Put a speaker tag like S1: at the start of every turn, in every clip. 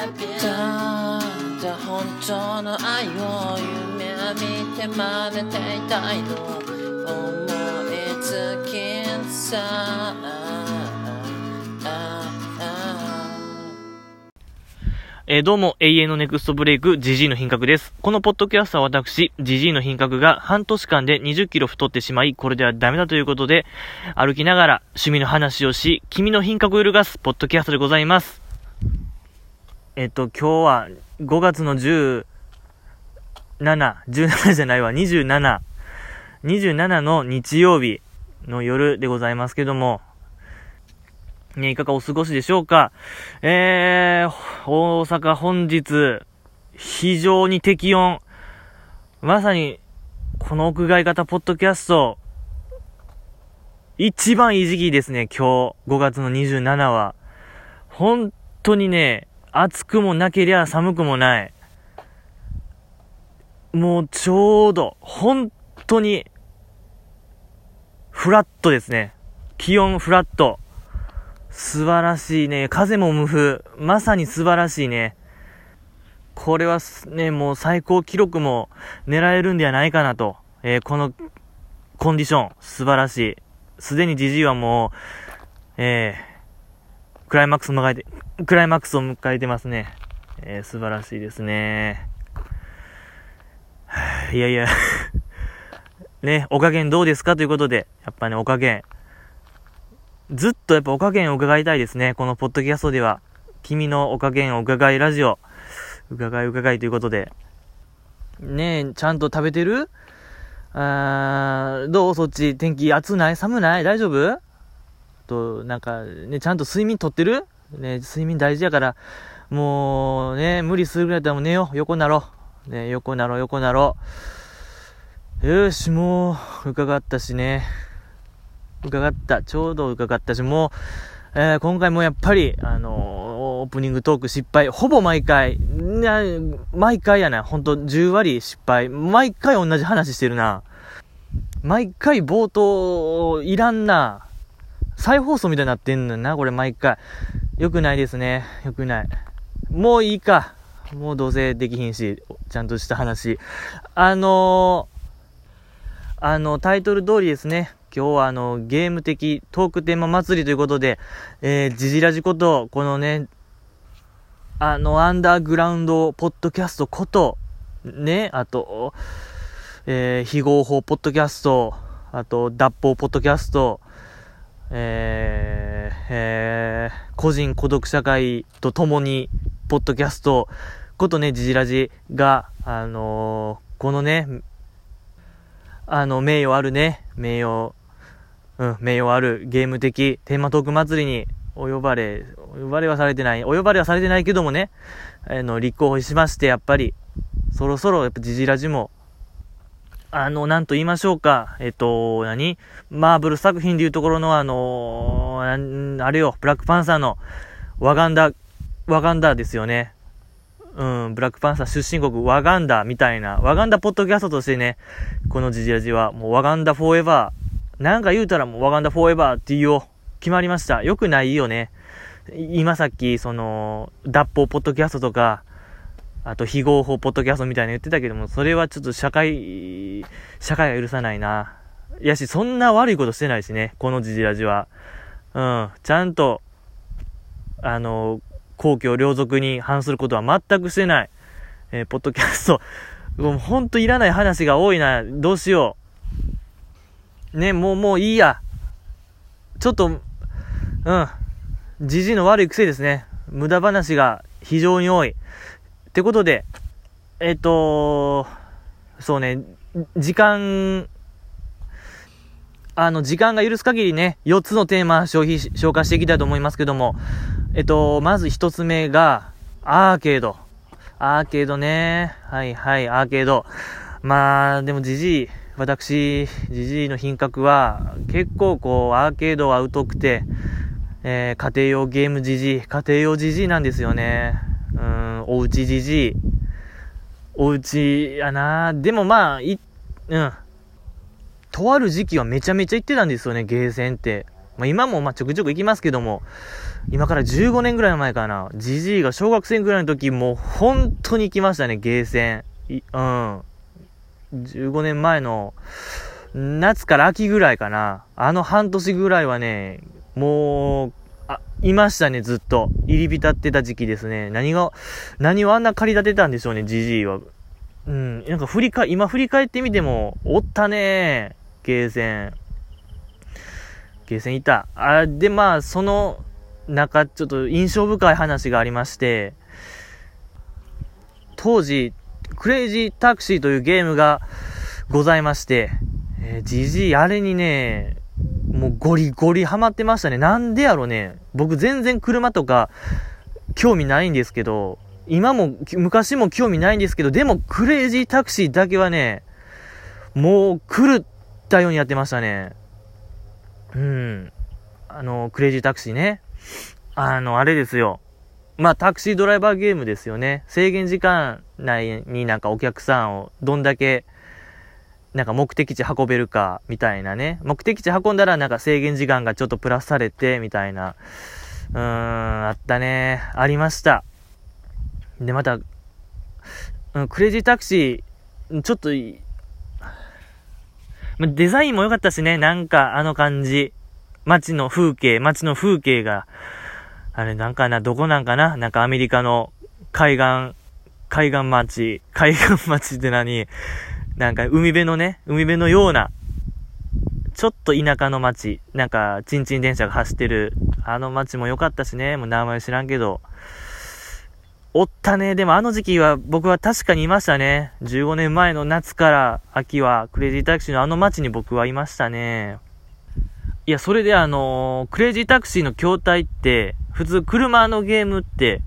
S1: ただ本当の愛を夢見て真似ていたいの思いつきさ
S2: えどうも、永遠のネクストブレイク、ジジイの品格です。このポッドキャストは私、ジジイの品格が半年間で20キロ太ってしまい、これではダメだということで、歩きながら趣味の話をし、君の品格を揺るがすポッドキャストでございます。えっ、と、今日は5月の17、17じゃないわ、27、27の日曜日の夜でございますけども、ね、いかがお過ごしでしょうか？えー、大阪本日、非常に適温。まさに、この屋外型ポッドキャスト、一番いい時期ですね、今日、5月の27は。本当にね、暑くもなけりゃ寒くもない。もうちょうど、本当に、フラットですね。気温フラット。素晴らしいね。風も無風。まさに素晴らしいね。これはね、もう最高記録も狙えるんではないかなと。えーこのコンディション、素晴らしい。すでにジジイはもう、えー、クライマックスを迎えて、クライマックスを迎えてますね。えー素晴らしいですね。いやいや、ね、お加減どうですかということで、やっぱね、お加減。ずっとやっぱお加減を伺いたいですね。このポッドキャストでは。君のお加減を伺いラジオ。伺い伺いということで。ねえ、ちゃんと食べてる？あーどう？そっち？天気？暑ない？寒ない？大丈夫？と、なんか、ね、ちゃんと睡眠とってる？ね、睡眠大事やから、もうね、無理するぐらいだったらもう寝よう。横なろう。ね、横なろう、横なろう。よし、もう、伺ったしね。伺った。ちょうど伺ったし、もう、えー今回もやっぱり、あのーオープニングトーク失敗。ほぼ毎回、な毎回やな。ほんと、10割失敗。毎回同じ話してるな。毎回冒頭、いらんな。再放送みたいになってんのな、これ毎回。よくないですね。よくない。もういいか。もうどうせできひんし、ちゃんとした話。あのーあの、タイトル通りですね。今日はあの、ゲーム的トークテーマ祭りということで、えー、ジジラジこと、このね、あの、アンダーグラウンドポッドキャストこと、ね、あと、えー、非合法ポッドキャスト、あと、脱法ポッドキャスト、えー、えー、個人孤独社会と共に、ポッドキャスト、ことね、ジジラジが、あのーこのね、あの、名誉あるね、名誉、うん、名誉あるゲーム的テーマトーク祭りにお呼ばれ、お呼ばれはされてない、お呼ばれはされてないけどもね、あの、立候補しまして、やっぱり、そろそろ、やっぱジジラジも、あの、なんと言いましょうか、えっと、何？マーブル作品でいうところの、あのなんあれよ、ブラックパンサーの、ワガンダ、ワガンダですよね。うん、ブラックパンサー出身国ワガンダみたいな、ワガンダポッドキャストとしてね、このジジラジは、もうワガンダフォーエバー。なんか言うたらもうワガンダフォーエバーって言おう。決まりました。よくないよね。今さっき、その、脱法ポッドキャストとか、あと非合法ポッドキャストみたいな言ってたけども、それはちょっと社会、社会が許さないな。いやし、そんな悪いことしてないしね、このジジラジは。うん、ちゃんと、あの、公共両属に反することは全くしてない。えーポッドキャスト。もうほんといらない話が多いな。どうしよう。ね、もうもういいや。ちょっと、うん。じじの悪い癖ですね。無駄話が非常に多い。ってことで、えっ、と、そうね、時間、あの、時間が許す限りね、4つのテーマ消費、消化していきたいと思いますけども、えっと、まず1つ目が、アーケード。アーケードね。はいはい、アーケード。まあ、でもじじい、私、じじいの品格は、結構こう、アーケードは疎くて、えー、家庭用ゲームじじい、家庭用じじいなんですよね。うん、おうちじじい。おうちやなでもまあ、い、うん。とある時期はめちゃめちゃ行ってたんですよね、ゲーセンって。まあ、今もまあちょくちょく行きますけども、今から15年ぐらい前かな、じじいが小学生ぐらいの時、もう本当に行きましたね、ゲーセン。いうん。15年前の、夏から秋ぐらいかな。あの半年ぐらいはね、もう、いましたね、ずっと。入り浸ってた時期ですね。何が、何をあんな借り立てたんでしょうね、じじいは。うん、なんか振り返、今振り返ってみても、おったねゲーセン。ゲーセンいた。あ、で、まあ、その中、ちょっと印象深い話がありまして、当時、クレイジータクシーというゲームがございまして、えー、じじい、あれにね、もうゴリゴリハマってましたね。なんでやろね。僕全然車とか興味ないんですけど、今も、昔も興味ないんですけど、でもクレイジータクシーだけはね、もう狂ったようにやってましたね。うん。あの、クレイジータクシーね。あの、あれですよ。まあ、タクシードライバーゲームですよね。制限時間内になんかお客さんをどんだけ、なんか目的地運べるか、みたいなね。目的地運んだらなんか制限時間がちょっとプラスされて、みたいな。うーん、あったね。ありました。で、また、うん、クレジータクシー、ちょっといい、ま、デザインも良かったしね、なんかあの感じ。街の風景、街の風景が、あれなんかな、どこなんかななんかアメリカの海岸、海岸町、海岸町って何？なんか海辺のね、海辺のような、ちょっと田舎の町、なんか、チンチン電車が走ってる、あの町も良かったしね、もう名前知らんけど、おったね。でもあの時期は僕は確かにいましたね。15年前の夏から秋はクレイジータクシーのあの街に僕はいましたね。いや、それであのー、クレイジータクシーの筐体って、普通車のゲームって、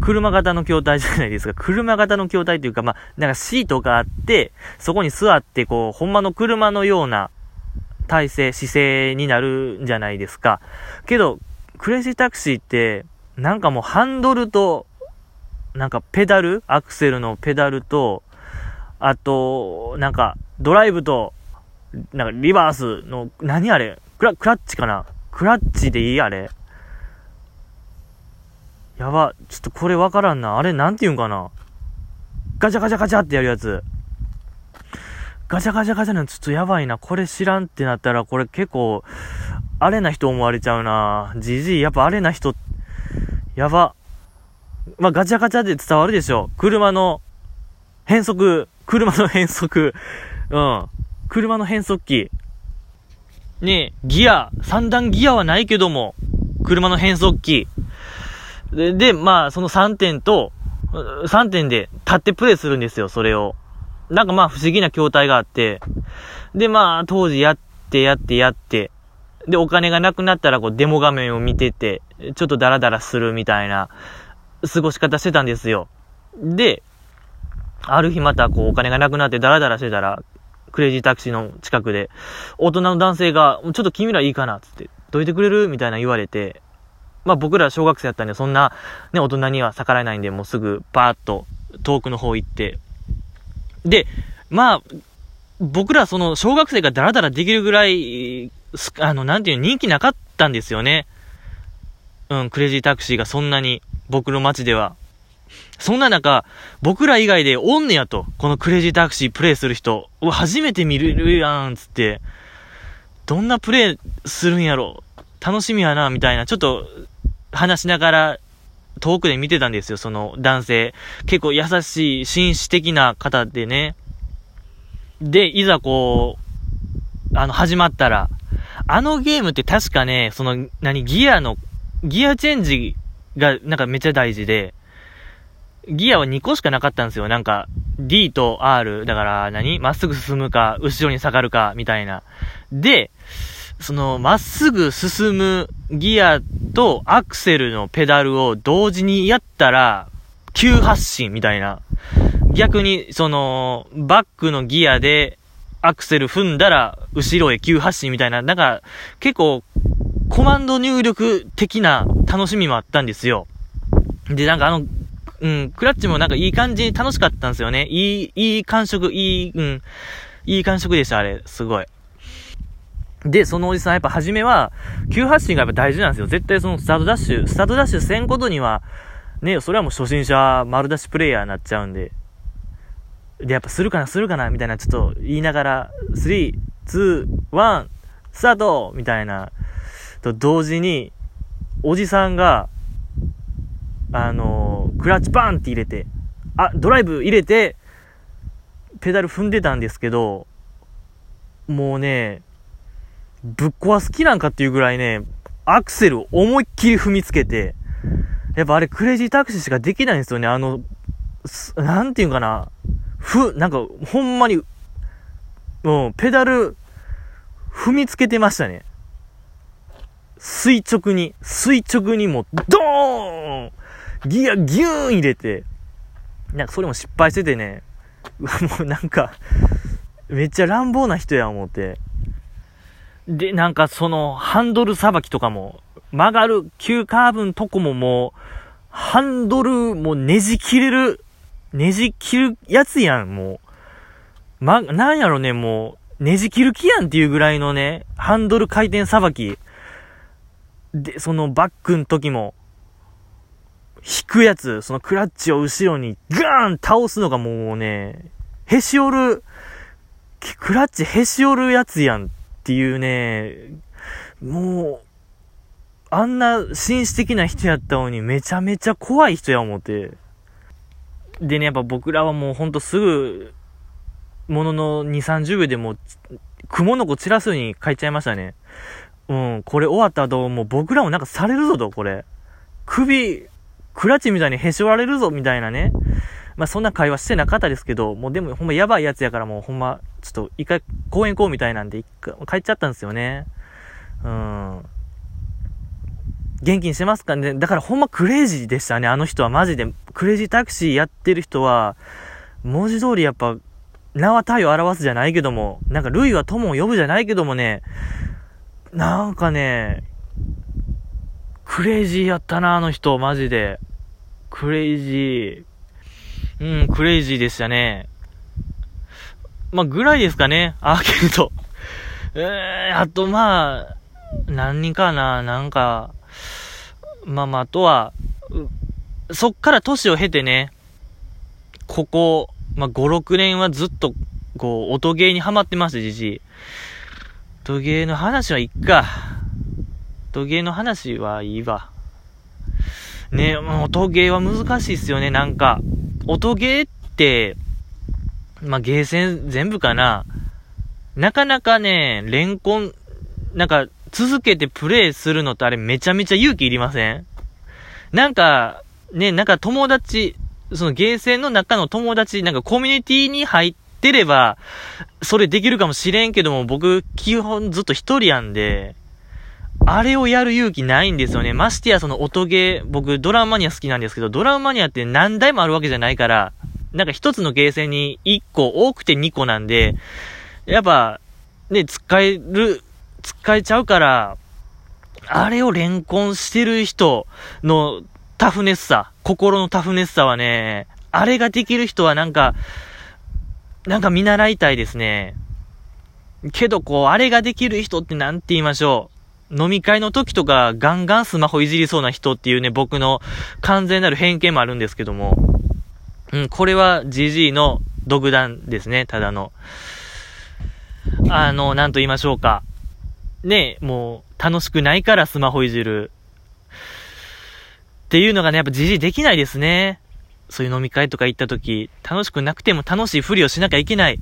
S2: 車型の筐体じゃないですか。車型の筐体っていうか、まあ、なんかシートがあって、そこに座って、こう、ほんまの車のような体勢、姿勢になるんじゃないですか。けど、クレジタクシーって、なんかもうハンドルとなんかペダルアクセルのペダルと、あと、なんか、ドライブと、なんか、リバースの、何あれ？クラ、クラッチかな？クラッチでいいあれ？やば。ちょっとこれわからんな。あれなんて言うんかなガチャガチャガチャってやるやつ。ガチャガチャガチャのちょっとやばいな。これ知らんってなったら、これ結構、あれな人思われちゃうな。じじい、やっぱあれな人、やば。まあ、ガチャガチャで伝わるでしょ。車の変速、車の変速、うん。車の変速機。ねギア、三段ギアはないけども、車の変速機。で、で、まあ、その3点と、3点で立ってプレイするんですよ、それを。なんかまあ、不思議な筐体があって。で、まあ、当時やってやってやって、で、お金がなくなったら、こう、デモ画面を見てて、ちょっとダラダラするみたいな。過ごし方してたんですよ。で、ある日またこうお金がなくなってダラダラしてたら、クレイジータクシーの近くで、大人の男性が、ちょっと君らいいかなつって、どいてくれるみたいな言われて、まあ僕ら小学生やったんで、そんなね、大人には逆らえないんで、もうすぐバーッと遠くの方行って、で、まあ、僕らその小学生がダラダラできるぐらい、あの、なんていう人気なかったんですよね。うん、クレイジータクシーがそんなに。僕の街では。そんな中、僕ら以外でおんねやと。このクレイジータクシープレイする人。うわ、初めて見るやん、つって。どんなプレイするんやろ。楽しみやな、みたいな。ちょっと、話しながら、遠くで見てたんですよ、その男性。結構優しい、紳士的な方でね。で、いざこう、あの、始まったら、あのゲームって確かね、その、何、ギアの、ギアチェンジが、なんかめっちゃ大事で、ギアは2個しかなかったんですよ。なんか、D と R、だから何まっすぐ進むか、後ろに下がるか、みたいな。で、その、まっすぐ進むギアとアクセルのペダルを同時にやったら、急発進みたいな。逆に、その、バックのギアでアクセル踏んだら、後ろへ急発進みたいな。なんか、結構、コマンド入力的な楽しみもあったんですよ。で、なんかあの、うん、クラッチもなんかいい感じに楽しかったんですよね。いい、いい感触、いい、うん、いい感触でした、あれ、すごい。で、そのおじさんやっぱ初めは、急発進がやっぱ大事なんですよ。絶対そのスタートダッシュ、スタートダッシュせんことには、ね、それはもう初心者丸出しプレイヤーになっちゃうんで。で、やっぱするかな、するかな、みたいなちょっと言いながら、3、2、1、スタートみたいな、と同時に、おじさんが、あのー、クラッチバーンって入れて、あ、ドライブ入れて、ペダル踏んでたんですけど、もうね、ぶっ壊す気なんかっていうぐらいね、アクセル思いっきり踏みつけて、やっぱあれクレイジータクシーしかできないんですよね。あの、なんていうかな。ふ、なんか、ほんまに、うん、ペダル、踏みつけてましたね。垂直に、垂直にもう、ドーンギアギューン入れて、なんかそれも失敗しててね、もうなんか、めっちゃ乱暴な人や思って。で、なんかその、ハンドルさばきとかも、曲がる急カーブのとこももう、ハンドルもねじ切れる、ねじ切るやつやん、もう。ま、なんやろね、もう、ねじ切る気やんっていうぐらいのね、ハンドル回転さばき。で、そのバックの時も、引くやつ、そのクラッチを後ろにガーン倒すのがもうね、へし折る、クラッチへし折るやつやんっていうね、もう、あんな紳士的な人やったのにめちゃめちゃ怖い人や思って。でね、やっぱ僕らはもうほんとすぐ、ものの2、30秒でもう、雲の子散らすように帰っちゃいましたね。うん、これ終わった後、もう僕らもなんかされるぞと、これ。首、クラチみたいにへし折られるぞ、みたいなね。まあそんな会話してなかったですけど、もうでもほんまやばいやつやからもうほんま、ちょっと一回公園行こうみたいなんで、一回帰っちゃったんですよね。うん。元気にしてますかねだからほんまクレイジーでしたね、あの人はマジで。クレイジータクシーやってる人は、文字通りやっぱ、名は体を表すじゃないけども、なんか類は友を呼ぶじゃないけどもね、なんかね、クレイジーやったな、あの人、マジで。クレイジー。うん、クレイジーでしたね。まあ、ぐらいですかね、アーケード。えー、あと、まあ、何人かな、なんか、まあまあ、あとは、そっから年を経てね、ここ、まあ、5、6年はずっと、こう、音ゲーにハマってました、じじい。音ゲーの話はいっか。音ゲーの話はいいわ。ね、音ゲーは難しいっすよね、なんか。音ゲーって、まあ、ゲーセン全部かな。なかなかね、レンコン、なんか、続けてプレイするのってあれめちゃめちゃ勇気いりません？なんか、ね、なんか友達、そのゲーセンの中の友達、なんかコミュニティに入ってれば、それできるかもしれんけども、僕、基本ずっと一人やんで、あれをやる勇気ないんですよね。ましてやその音ゲー、僕ドラマニア好きなんですけど、ドラマニアって何台もあるわけじゃないから、なんか一つのゲーセンに1個、多くて2個なんで、やっぱ、ね、使える、使えちゃうから、あれを連婚してる人のタフネスさ、心のタフネスさはね、あれができる人はなんか、なんか見習いたいですね。けどこう、あれができる人って何て言いましょう。飲み会の時とかガンガンスマホいじりそうな人っていうね、僕の完全なる偏見もあるんですけども。うん、これは GG の独断ですね、ただの。あの、なんと言いましょうか。ね、もう、楽しくないからスマホいじる。っていうのがね、やっぱ GG できないですね。そういう飲み会とか行った時、楽しくなくても楽しいふりをしなきゃいけない。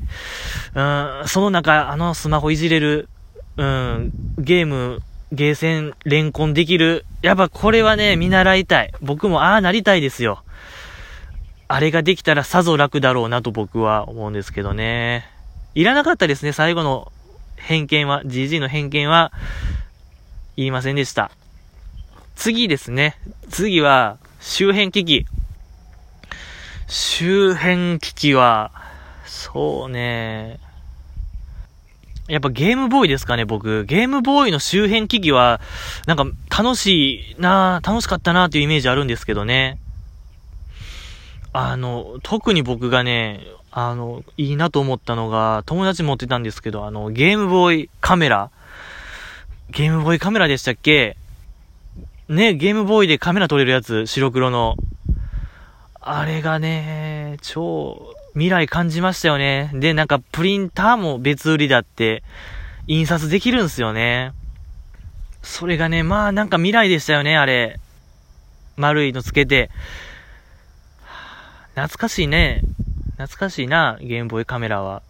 S2: うん、その中、あのスマホいじれる、うん、ゲーム、ゲーセン連婚できる。やっぱこれはね、見習いたい。僕もああなりたいですよ。あれができたらさぞ楽だろうなと僕は思うんですけどね。いらなかったですね、最後の偏見は、GG の偏見は、言いませんでした。次ですね。次は、周辺機器。周辺機器は、そうね。やっぱゲームボーイですかね、僕。ゲームボーイの周辺機器は、なんか楽しいな楽しかったなっていうイメージあるんですけどね。あの、特に僕がね、あの、いいなと思ったのが、友達持ってたんですけど、あの、ゲームボーイカメラ。ゲームボーイカメラでしたっけ？ね、ゲームボーイでカメラ撮れるやつ、白黒の。あれがね、超未来感じましたよね。で、なんかプリンターも別売りだって、印刷できるんすよね。それがね、まあなんか未来でしたよね、あれ。丸いのつけて。懐かしいね。懐かしいな、ゲームボーイカメラは。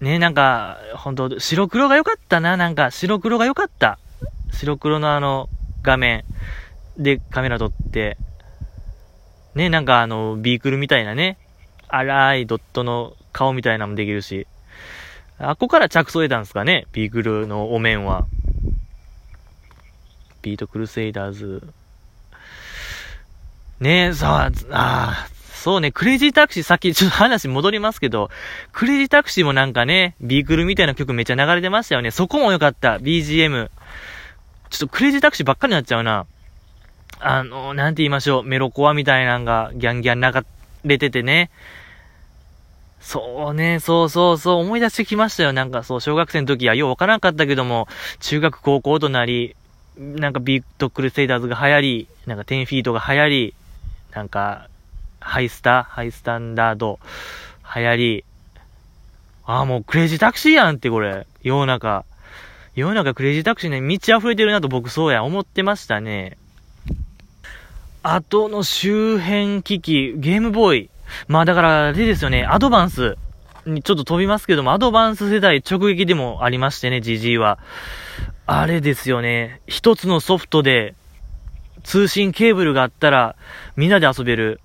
S2: ね、なんか、ほんと、白黒が良かったな、なんか、白黒が良かった。白黒のあの、画面でカメラ撮って、ね、なんかあの、ビークルみたいなね、荒いドットの顔みたいなのもできるし、あっこから着想得たんですかね、ビークルのお面は。BEAT CRUSADERS。ねえ、さあ、あそうね、クレイジータクシー、さっきちょっと話戻りますけど、クレイジータクシーもなんかね、ビークルみたいな曲めっちゃ流れてましたよね。そこも良かった、BGM。ちょっとクレイジータクシーばっかりになっちゃうな。あの、なんて言いましょう、メロコアみたいなのがギャンギャン流れててね。そうね、そうそうそう、思い出してきましたよ。なんかそう、小学生の時はようわからなかったけども、中学高校となり、なんか BEAT CRUSADERS が流行り、なんか10-FEET が流行り、なんか、ハイスター、 Hi-STANDARD、流行り、ああ、もうクレイジータクシーやんってこれ、世の中。世の中クレイジータクシーね、満ち溢れてるなと僕そうや思ってましたね。あとの周辺機器、ゲームボーイ。まあだから、あれですよね、アドバンスにちょっと飛びますけども、アドバンス世代直撃でもありましてね、GG は。あれですよね、一つのソフトで通信ケーブルがあったらみんなで遊べる。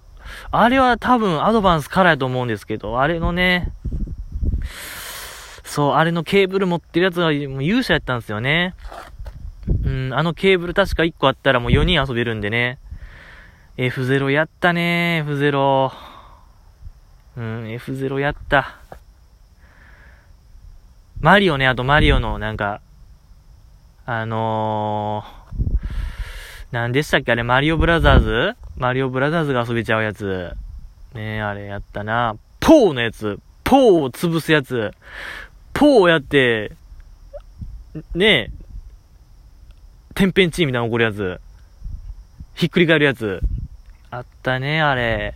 S2: あれは多分アドバンスからやと思うんですけど、あれのね、そう、あれのケーブル持ってるやつがもう勇者やったんですよね。うん、あのケーブル確か1個あったらもう4人遊べるんでね。F0 やったね F0。うん、F0 やった。マリオね、あとマリオのなんか、あのー、何でしたっけあれ、マリオブラザーズ？マリオブラザーズが遊べちゃうやつ。ね、あれやったな。ポーのやつ。ポーを潰すやつ。ポーをやって、ねえ、天変地異みたいな起こるやつ。ひっくり返るやつ。あったね、あれ。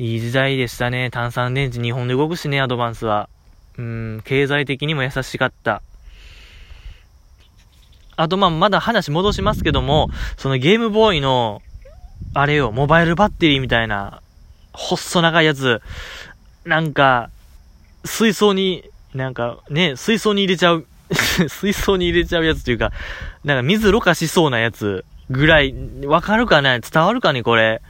S2: いい時代でしたね。炭酸電池日本で動くしね、アドバンスは。うん、経済的にも優しかった。あと、まあ、まだ話戻しますけども、そのゲームボーイの、あれよ、モバイルバッテリーみたいな、細長いやつ、なんか、水槽に、なんかね、水槽に入れちゃう、水槽に入れちゃうやつというか、なんか水ろ過しそうなやつぐらい、わかるかな伝わるかねこれ？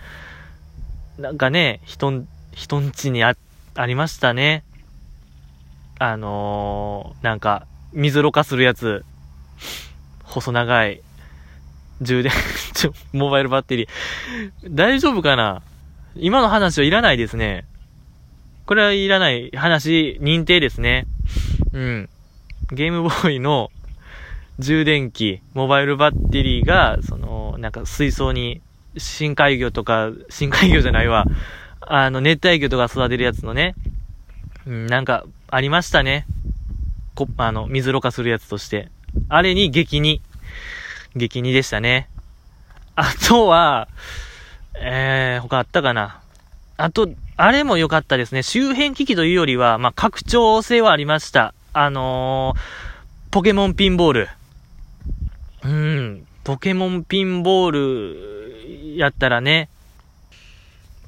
S2: なんかね、人ん、人んちにあ、ありましたね。あのー、なんか、水ろ過するやつ。細長い。充電 ちょ、モバイルバッテリー。大丈夫かな？今の話はいらないですね。これはいらない話、認定ですね。うん。ゲームボーイの充電器、モバイルバッテリーが、その、なんか水槽に、深海魚とか、深海魚じゃないわ。あの、熱帯魚とか育てるやつのね、うん、なんか、ありましたね。こ、あの、水ろ過するやつとして。あれに激に、激にでしたね。あとは、えー、他あったかな。あと、あれも良かったですね。周辺機器というよりは、まあ、拡張性はありました。あのー、ポケモンピンボール。うん、ポケモンピンボールやったらね、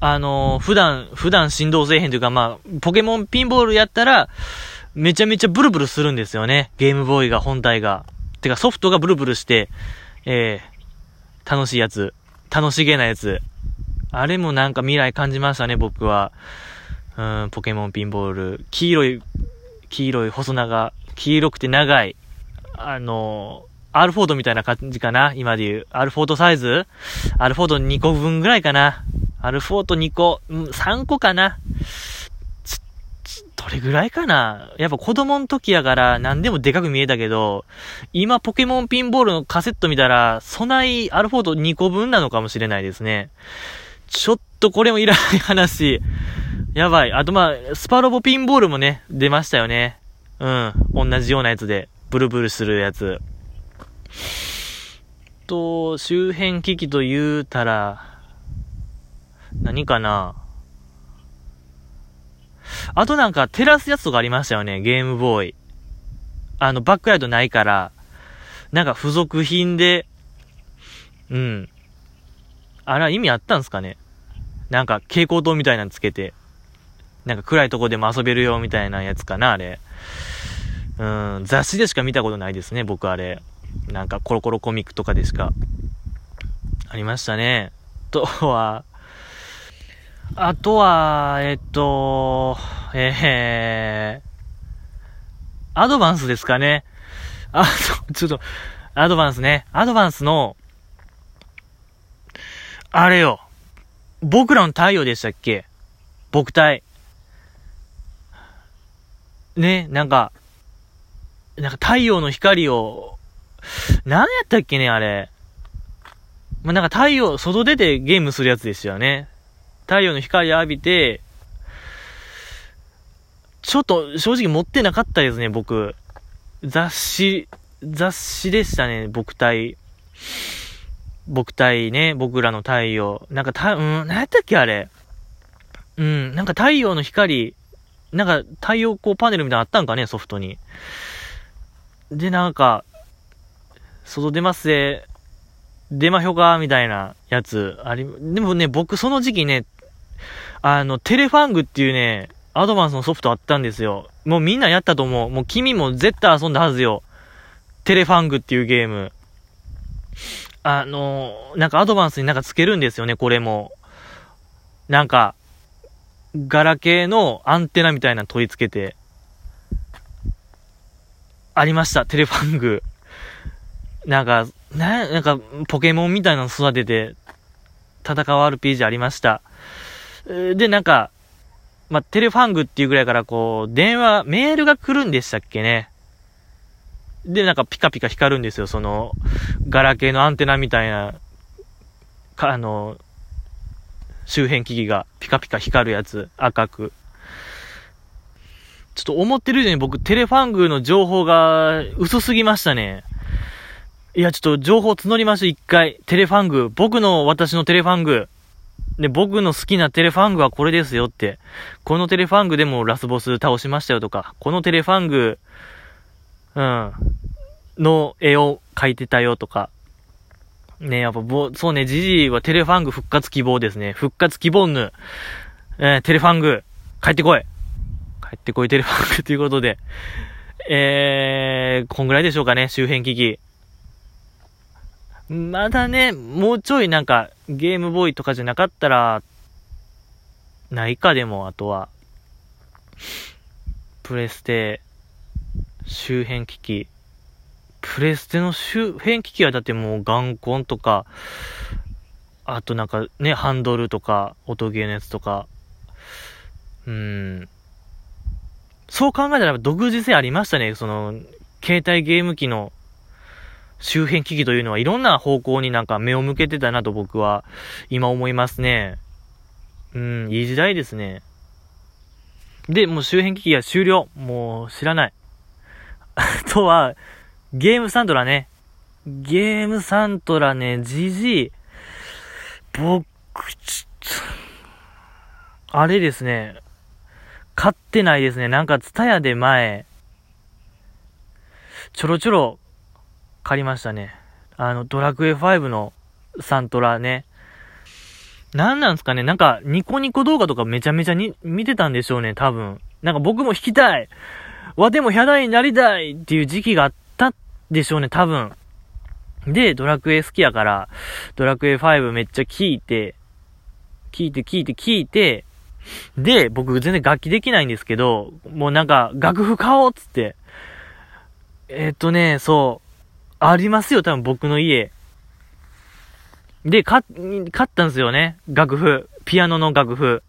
S2: あのー、普段、普段振動せえへんというか、まあ、ポケモンピンボールやったら、めちゃめちゃブルブルするんですよね。ゲームボーイが、本体が。てか、ソフトがブルブルして、えー、楽しいやつ。楽しげなやつ。あれもなんか未来感じましたね、僕は。うん、ポケモンピンボール。黄色い、黄色い細長、黄色くて長い。あのー、アルフォードみたいな感じかな今で言う。アルフォードサイズ？アルフォード2個分ぐらいかなアルフォード2個、うん、3個かなどれぐらいかなやっぱ子供の時やから何でもでかく見えたけど、今ポケモンピンボールのカセット見たら、備えアルフォード2個分なのかもしれないですね。ちょっとこれもいらない話。やばい。あとまあ、スパロボピンボールもね、出ましたよね。うん。同じようなやつで。ブルブルするやつ。と、周辺機器と言うたら、何かな？あとなんか照らすやつとかありましたよね、ゲームボーイ。あの、バックヤードないから、なんか付属品で、うん。あれは意味あったんすかね？なんか蛍光灯みたいなのつけて、なんか暗いとこでも遊べるよみたいなやつかな、あれ。うん、雑誌でしか見たことないですね、僕あれ。なんかコロコロコミックとかでしか？ありましたね。とは、あとは、えっと、えー、アドバンスですかね。あ、ちょっと、アドバンスね。アドバンスの、あれよ。僕らの太陽でしたっけ？僕体。ね、なんか、なんか太陽の光を、何やったっけね、あれ。まあ、なんか太陽、外出てゲームするやつですよね。太陽の光浴びて、ちょっと正直持ってなかったですね、僕。雑誌、雑誌でしたね、僕体。僕体ね、僕らの太陽。なんかた、うん、何やったっけあれ。うん、なんか太陽の光、なんか太陽光パネルみたいなのあったんかね、ソフトに。で、なんか、外出ますぜ、出まひょかみたいなやつ、あり、でもね、僕その時期ね、あの、テレファングっていうね、アドバンスのソフトあったんですよ。もうみんなやったと思う。もう君も絶対遊んだはずよ。テレファングっていうゲーム。あの、なんかアドバンスになんかつけるんですよね、これも。なんか、ガラケーのアンテナみたいなの取り付けて。ありました、テレファング。なんか、な、なんか、ポケモンみたいなの育てて、戦う RPG ありました。で、なんか、ま、テレファングっていうぐらいからこう、電話、メールが来るんでしたっけね。で、なんかピカピカ光るんですよ、その、ガラケーのアンテナみたいな、か、あの、周辺機器がピカピカ光るやつ、赤く。ちょっと思ってる以上に僕、テレファングの情報が薄すぎましたね。いや、ちょっと情報募りまし、一回。テレファング。僕の私のテレファング。で、僕の好きなテレファングはこれですよって。このテレファングでもラスボス倒しましたよとか。このテレファング、うん、の絵を描いてたよとか。ねやっぱぼ、そうね、ジジイはテレファング復活希望ですね。復活希望ぬ。えー、テレファング、帰ってこい。帰ってこいテレファングということで。えー、こんぐらいでしょうかね、周辺機器。まだね、もうちょいなんか、ゲームボーイとかじゃなかったら、ないかでも、あとは。プレステ、周辺機器。プレステの周辺機器はだってもう眼根とか、あとなんかね、ハンドルとか、音ゲーのやつとか、うん。そう考えたら独自性ありましたね。その、携帯ゲーム機の周辺機器というのはいろんな方向になんか目を向けてたなと僕は今思いますね。うん、いい時代ですね。で、もう周辺機器が終了。もう知らない。あ とは、ゲームサントラね。ゲームサントラね、じじい。僕、ちょっと、あれですね。買ってないですね。なんか、ツタヤで前、ちょろちょろ借りましたね。あの、ドラクエ5のサントラね。なんなんすかねなんか、ニコニコ動画とかめちゃめちゃに見てたんでしょうね、多分。なんか僕も弾きたいわ、でもヒャダイになりたいっていう時期があったでしょうね、多分。で、ドラクエ好きやから、ドラクエ5めっちゃ聴いて、聴いて聴いて聴いて、で、僕全然楽器できないんですけど、もうなんか楽譜買おうっつって。えっ、とね、そう。ありますよ、多分僕の家。で、買、買ったんですよね。楽譜。ピアノの楽譜。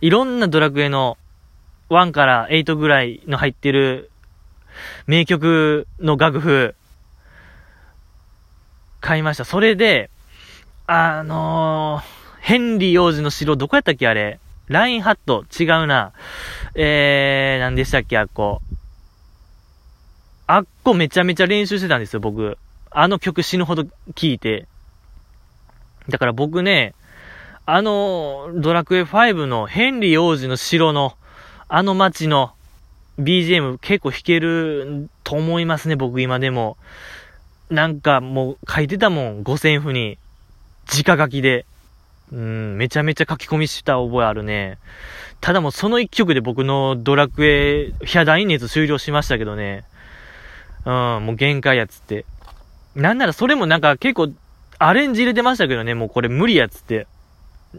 S2: いろんなドラクエの1から8ぐらいの入ってる名曲の楽譜買いました。それで、あのー、ヘンリー王子の城どこやったっけあれ。ラインハット違うな。えー、何でしたっけあっこ。あっこめちゃめちゃ練習してたんですよ、僕。あの曲死ぬほど聴いて。だから僕ね、あの、ドラクエ5のヘンリー王子の城の、あの街の BGM 結構弾けると思いますね、僕今でも。なんかもう書いてたもん、五線譜に。直書きで。うん、めちゃめちゃ書き込みした覚えあるね。ただもうその一曲で僕のドラクエ、ヒャダイン熱終了しましたけどね。うん、もう限界やつって。なんならそれもなんか結構アレンジ入れてましたけどね、もうこれ無理やつって。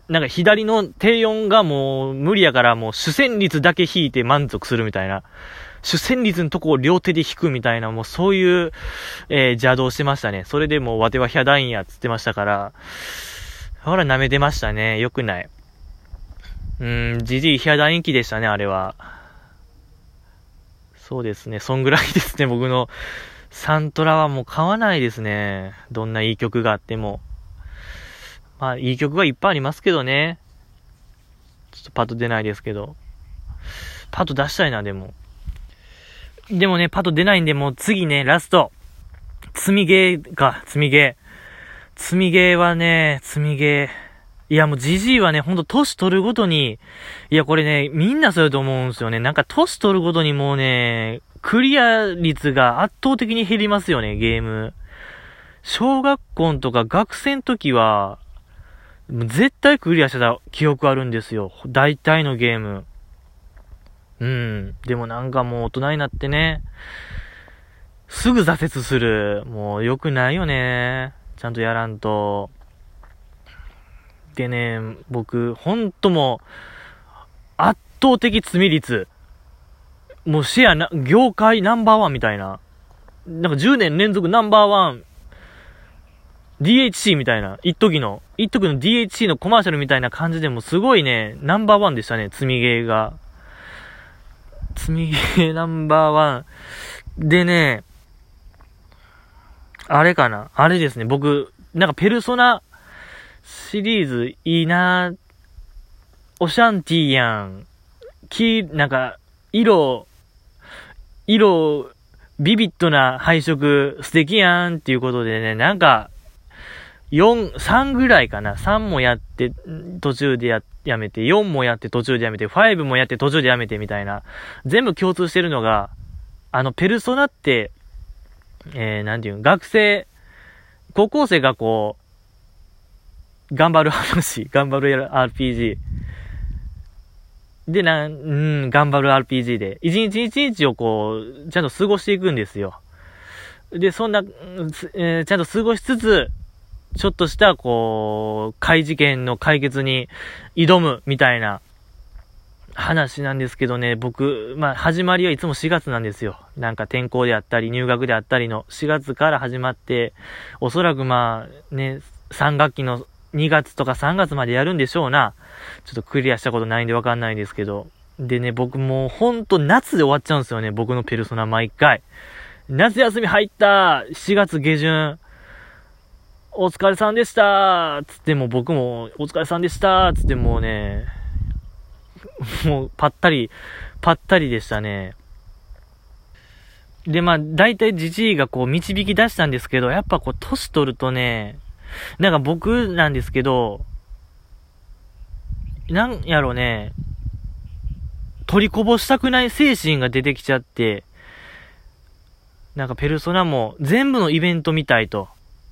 S2: なんか左の低音がもう無理やからもう主旋律だけ弾いて満足するみたいな。主旋律のとこを両手で弾くみたいな、もうそういう、えー、邪道してましたね。それでもうわてはヒャダインやっつってましたから、ほら舐めてましたね。よくない。うん、じじいヒャダイン期でしたね、あれは。そうですね。そんぐらいですね、僕の。サントラはもう買わないですね。どんないい曲があっても。まあ、いい曲はいっぱいありますけどね。ちょっとパッと出ないですけど。パッと出したいな、でも。でもね、パッと出ないんで、もう次ね、ラスト。積みゲーか、積みゲー。積みゲーはね、積みゲー。いや、もうじじいはね、ほんと年取るごとに、いや、これね、みんなそうやと思うんですよね。なんか年取るごとにもうね、クリア率が圧倒的に減りますよね、ゲーム。小学校とか学生の時は、絶対クリアしてた記憶あるんですよ。大体のゲーム。うん。でもなんかもう大人になってね、すぐ挫折する。もう良くないよね。ちゃんとやらんと。でね、僕、ほんとも、圧倒的罪率。もうシェアな、業界ナンバーワンみたいな。なんか10年連続ナンバーワン DHC みたいな、一時の、一時の DHC のコマーシャルみたいな感じでもすごいね、ナンバーワンでしたね、積みゲーが。積みゲー ナンバーワン。でね、あれかなあれですね、僕、なんかペルソナシリーズいいなオシャンティーやん。き、なんか、色、色、ビビッドな配色素敵やんっていうことでね、なんか、4、3ぐらいかな。3もやって、途中でや、やめて、4もやって途中でやめて、5もやって途中でやめてみたいな。全部共通してるのが、あの、ペルソナって、えー、なんていうの、学生、高校生がこう、頑張る話、頑張る RPG。で、なん、うん、頑張る RPG で、一日一日をこう、ちゃんと過ごしていくんですよ。で、そんな、えー、ちゃんと過ごしつつ、ちょっとした、こう、怪事件の解決に挑むみたいな話なんですけどね、僕、まあ、始まりはいつも4月なんですよ。なんか転校であったり、入学であったりの4月から始まって、おそらくまあ、ね、3学期の2月とか3月までやるんでしょうな。ちょっとクリアしたことないんでわかんないんですけど。でね、僕もうほんと夏で終わっちゃうんですよね、僕のペルソナ毎回。夏休み入った4月下旬。お疲れさんでしたつっても僕も、お疲れさんでしたつってもうね、もうぱったり、ぱったりでしたね。で、まあ、大体じじいがこう導き出したんですけど、やっぱこう、年取るとね、なんか僕なんですけど、なんやろね、取りこぼしたくない精神が出てきちゃって、なんかペルソナも全部のイベント見たいと。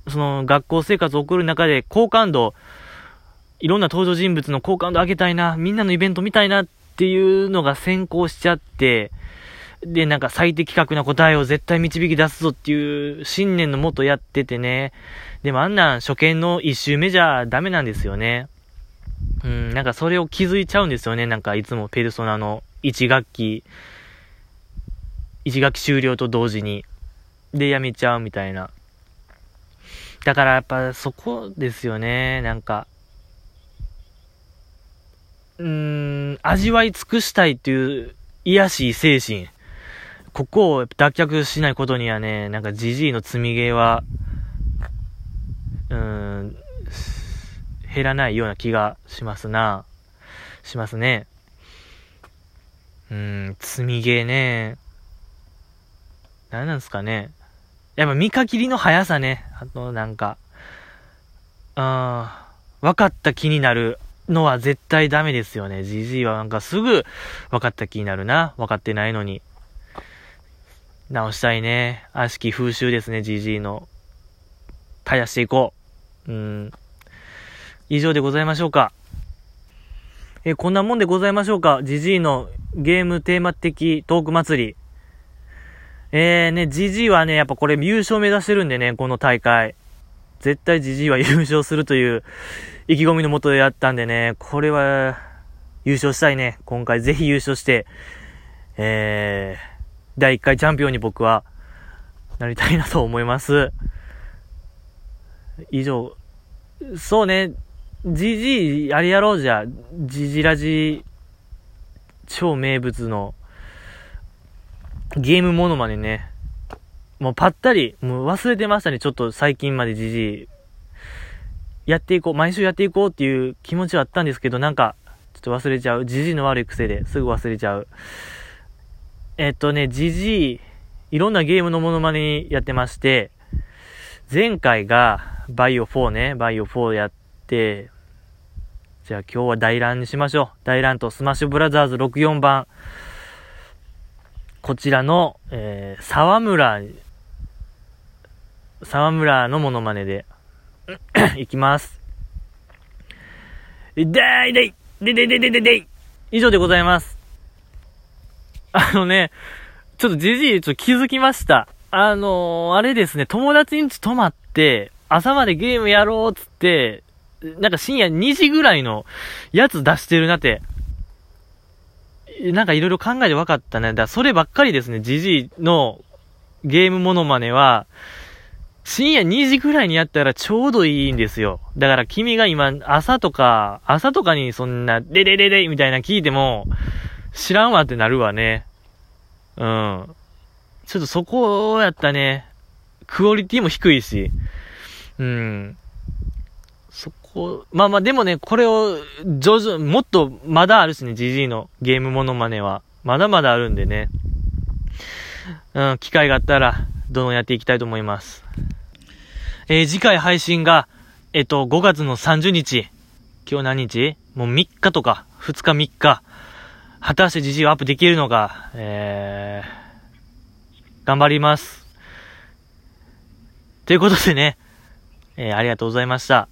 S2: その学校生活を送る中で好感度、いろんな登場人物の好感度上げたいな、みんなのイベント見たいなっていうのが先行しちゃって、で、なんか最適確な答えを絶対導き出すぞっていう信念のもとやっててね。でもあんなん初見の一周目じゃダメなんですよね。うん、なんかそれを気づいちゃうんですよね。なんかいつもペルソナの1学期、1学期終了と同時に。で、やめちゃうみたいな。だからやっぱそこですよね。なんか、うーん、味わい尽くしたいっていう癒しい精神。ここを脱却しないことにはね、なんかじじいの積みゲーは、うん、減らないような気がしますな。しますね。うん、積みゲーね。何なんですかね。やっぱ見限りの速さね。あとなんか、うん、分かった気になるのは絶対ダメですよね。GG はなんかすぐ分かった気になるな。分かってないのに。直したいね。悪しき風習ですね、GG の。絶やしていこう。うん。以上でございましょうか。え、こんなもんでございましょうか。GG のゲームテーマ的トーク祭り。えーね、GG はね、やっぱこれ優勝目指してるんでね、この大会。絶対 GG は 優勝するという意気込みのもとでやったんでね、これは優勝したいね。今回ぜひ優勝して、えー、第1回チャンピオンに僕はなりたいなと思います。以上。そうね、GG あれやろうじゃ、ジジラジ超名物のゲームモノマネね。もうぱったり、もう忘れてましたね。ちょっと最近までじじい。やっていこう、毎週やっていこうっていう気持ちはあったんですけど、なんか、ちょっと忘れちゃう。じじいの悪い癖ですぐ忘れちゃう。えっとね、じじい、いろんなゲームのモノマネやってまして、前回がバイオ4ね、バイオ4やって、じゃあ今日は大乱にしましょう。大乱とスマッシュブラザーズ64番。こちらの、えー、沢村、沢村のモノマネで、いきます。でいでいででででででい以上でございます。あのね、ちょっとじじい、ちょっと気づきました。あのー、あれですね、友達ん家泊まって、朝までゲームやろうっつって、なんか深夜2時ぐらいのやつ出してるなって、なんかいろいろ考えて分かったね。だそればっかりですね、ジジイのゲームモノマネは、深夜2時ぐらいにやったらちょうどいいんですよ。だから君が今、朝とか、朝とかにそんな、デデデデみたいな聞いても、知らんわってなるわね。うん。ちょっとそこやったね。クオリティも低いし。うん。そこ、まあまあでもね、これを、徐々、もっとまだあるしね、GG のゲームモノマネは。まだまだあるんでね。うん、機会があったら、どんどんやっていきたいと思います。えー、次回配信が、えっと、5月の30日。今日何日？もう3日とか、2日3日。果たして GG をアップできるのか、えー、頑張ります。ということでね、えー、ありがとうございました。